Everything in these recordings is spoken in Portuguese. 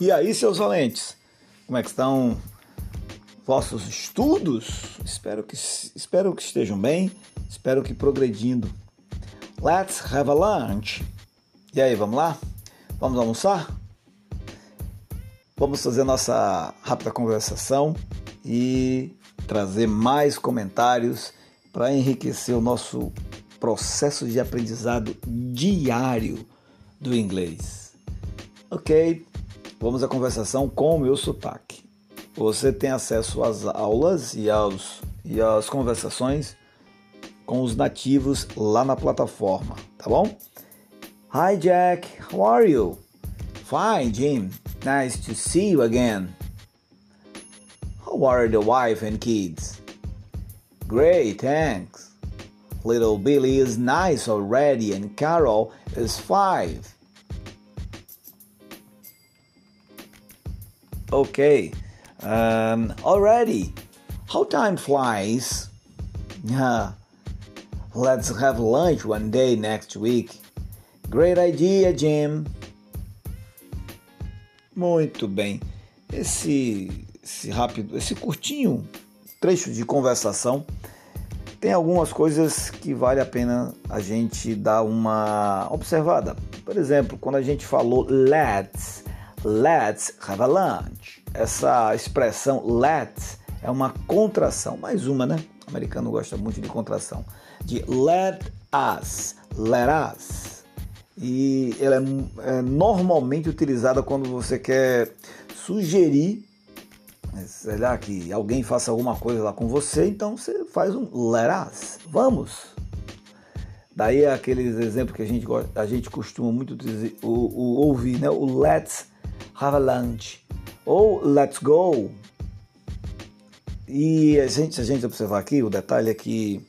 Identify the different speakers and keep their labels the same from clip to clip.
Speaker 1: E aí, seus valentes, como é que estão vossos estudos? Espero que, espero que estejam bem, espero que progredindo. Let's have a lunch. E aí, vamos lá? Vamos almoçar? Vamos fazer nossa rápida conversação e trazer mais comentários para enriquecer o nosso processo de aprendizado diário do inglês. Ok, Vamos à conversação com o meu sotaque. Você tem acesso às aulas e, aos, e às conversações com os nativos lá na plataforma, tá bom? Hi Jack, how are you? Fine, Jim. Nice to see you again. How are the wife and kids? Great, thanks. Little Billy is nice already and Carol is five. Okay. Um, already. How time flies. Yeah. Let's have lunch one day next week. Great idea, Jim. Muito bem. Esse, esse rápido, esse curtinho trecho de conversação tem algumas coisas que vale a pena a gente dar uma observada. Por exemplo, quando a gente falou let's, Let's have a lunch. Essa expressão let's é uma contração, mais uma, né? O americano gosta muito de contração. De let us, let us. E ela é, é normalmente utilizada quando você quer sugerir, né, sei lá, que alguém faça alguma coisa lá com você, então você faz um let us. Vamos, Daí é aqueles exemplos que a gente, a gente costuma muito dizer, o, o, ouvir, né? O let's have a lunch ou let's go. E a gente, se a gente observar aqui, o detalhe é que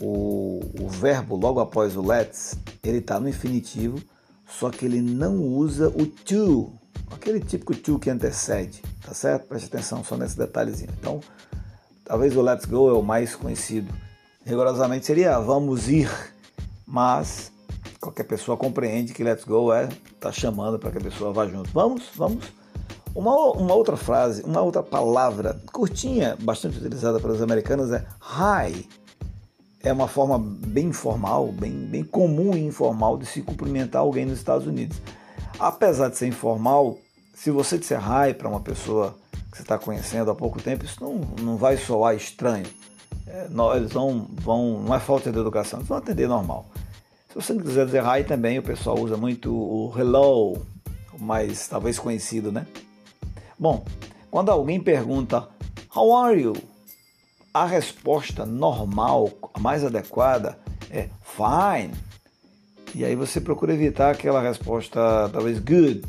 Speaker 1: o, o verbo logo após o let's, ele está no infinitivo, só que ele não usa o to, aquele típico to que antecede, tá certo? Preste atenção só nesse detalhezinho. Então, talvez o let's go é o mais conhecido. Rigorosamente seria vamos ir, mas qualquer pessoa compreende que let's go é tá chamando para que a pessoa vá junto. Vamos, vamos. Uma, uma outra frase, uma outra palavra curtinha, bastante utilizada pelos americanos é hi. É uma forma bem informal, bem, bem comum e informal de se cumprimentar alguém nos Estados Unidos. Apesar de ser informal, se você disser hi para uma pessoa que você está conhecendo há pouco tempo, isso não, não vai soar estranho. É, não, eles vão, vão, não é falta de educação, eles vão atender normal. Se você quiser dizer hi também, o pessoal usa muito o hello, mais talvez conhecido, né? Bom, quando alguém pergunta How are you? A resposta normal, a mais adequada é fine. E aí você procura evitar aquela resposta talvez good.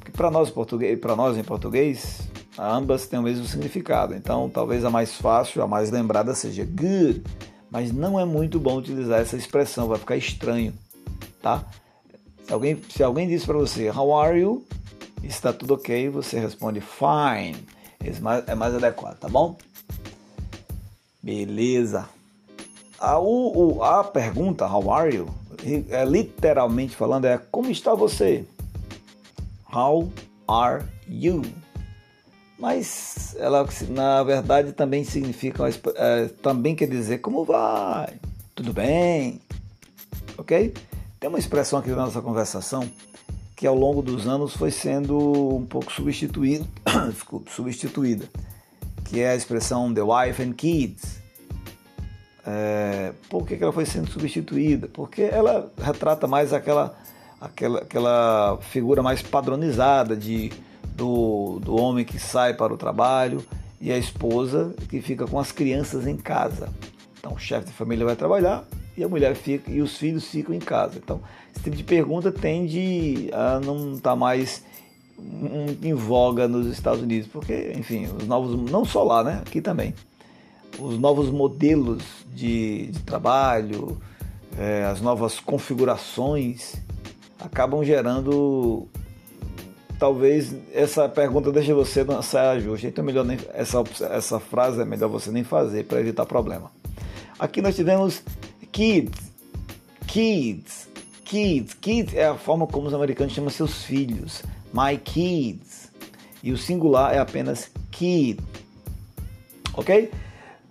Speaker 1: Porque para nós para nós em português, ambas têm o mesmo significado. Então, talvez a mais fácil, a mais lembrada seja good mas não é muito bom utilizar essa expressão, vai ficar estranho, tá? Se alguém, se alguém diz para você, how are you? Está tudo ok, você responde fine. Esse é mais, é mais adequado, tá bom? Beleza. A, o, a pergunta, how are you? É, literalmente falando, é como está você? How are you? Mas ela na verdade também significa, é, também quer dizer como vai, tudo bem, ok? Tem uma expressão aqui na nossa conversação que ao longo dos anos foi sendo um pouco substituída, desculpe, substituída, que é a expressão the wife and kids. É, por que, que ela foi sendo substituída? Porque ela retrata mais aquela, aquela, aquela figura mais padronizada de do, do homem que sai para o trabalho e a esposa que fica com as crianças em casa. Então, o chefe de família vai trabalhar e a mulher fica e os filhos ficam em casa. Então, esse tipo de pergunta tende a não estar tá mais em voga nos Estados Unidos, porque, enfim, os novos, não só lá, né? Aqui também, os novos modelos de, de trabalho, é, as novas configurações acabam gerando talvez essa pergunta deixe você não saia justa. Então, melhor nem, essa, essa frase é melhor você nem fazer para evitar problema. Aqui nós tivemos kids, kids, kids. Kids é a forma como os americanos chamam seus filhos. My kids. e o singular é apenas kid. Ok?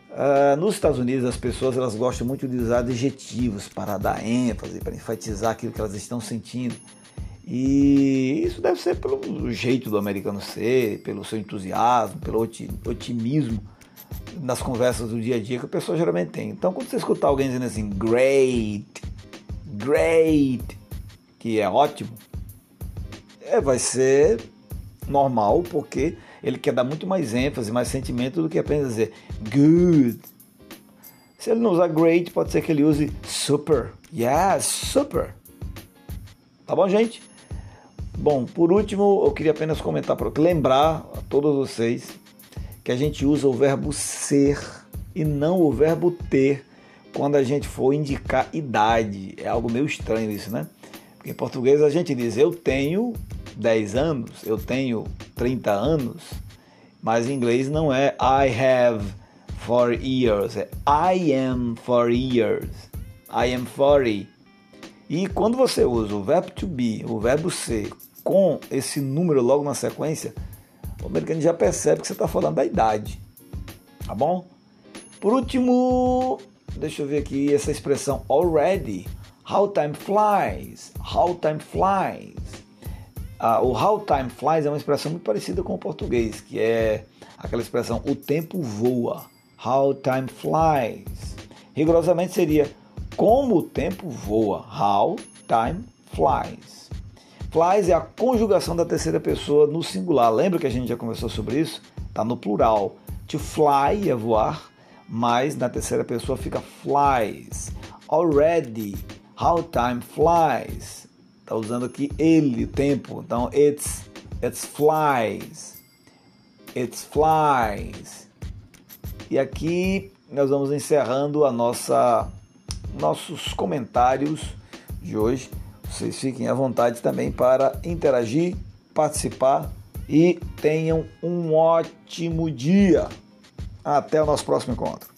Speaker 1: Uh, nos Estados Unidos, as pessoas elas gostam muito de usar adjetivos para dar ênfase, para enfatizar aquilo que elas estão sentindo. E isso deve ser pelo jeito do americano ser, pelo seu entusiasmo, pelo otimismo nas conversas do dia a dia que a pessoa geralmente tem. Então, quando você escutar alguém dizendo assim, great, great, que é ótimo, é, vai ser normal, porque ele quer dar muito mais ênfase, mais sentimento do que apenas dizer good. Se ele não usar great, pode ser que ele use super. Yes, super. Tá bom, gente? Bom, por último, eu queria apenas comentar para lembrar a todos vocês que a gente usa o verbo ser e não o verbo ter quando a gente for indicar idade. É algo meio estranho isso, né? Porque em português a gente diz eu tenho 10 anos, eu tenho 30 anos, mas em inglês não é I have for years, é I am for years. I am 40. E quando você usa o verbo to be, o verbo ser, com esse número logo na sequência, o americano já percebe que você está falando da idade. Tá bom? Por último, deixa eu ver aqui essa expressão already. How time flies. How time flies. Ah, o how time flies é uma expressão muito parecida com o português, que é aquela expressão o tempo voa. How time flies. Rigorosamente seria como o tempo voa. How time flies. Flies é a conjugação da terceira pessoa no singular. Lembra que a gente já conversou sobre isso? Está no plural. To fly é voar, mas na terceira pessoa fica flies. Already, how time flies. Está usando aqui ele, o tempo. Então, it's, it's flies. It's flies. E aqui nós vamos encerrando a nossa nossos comentários de hoje. Vocês fiquem à vontade também para interagir, participar e tenham um ótimo dia. Até o nosso próximo encontro.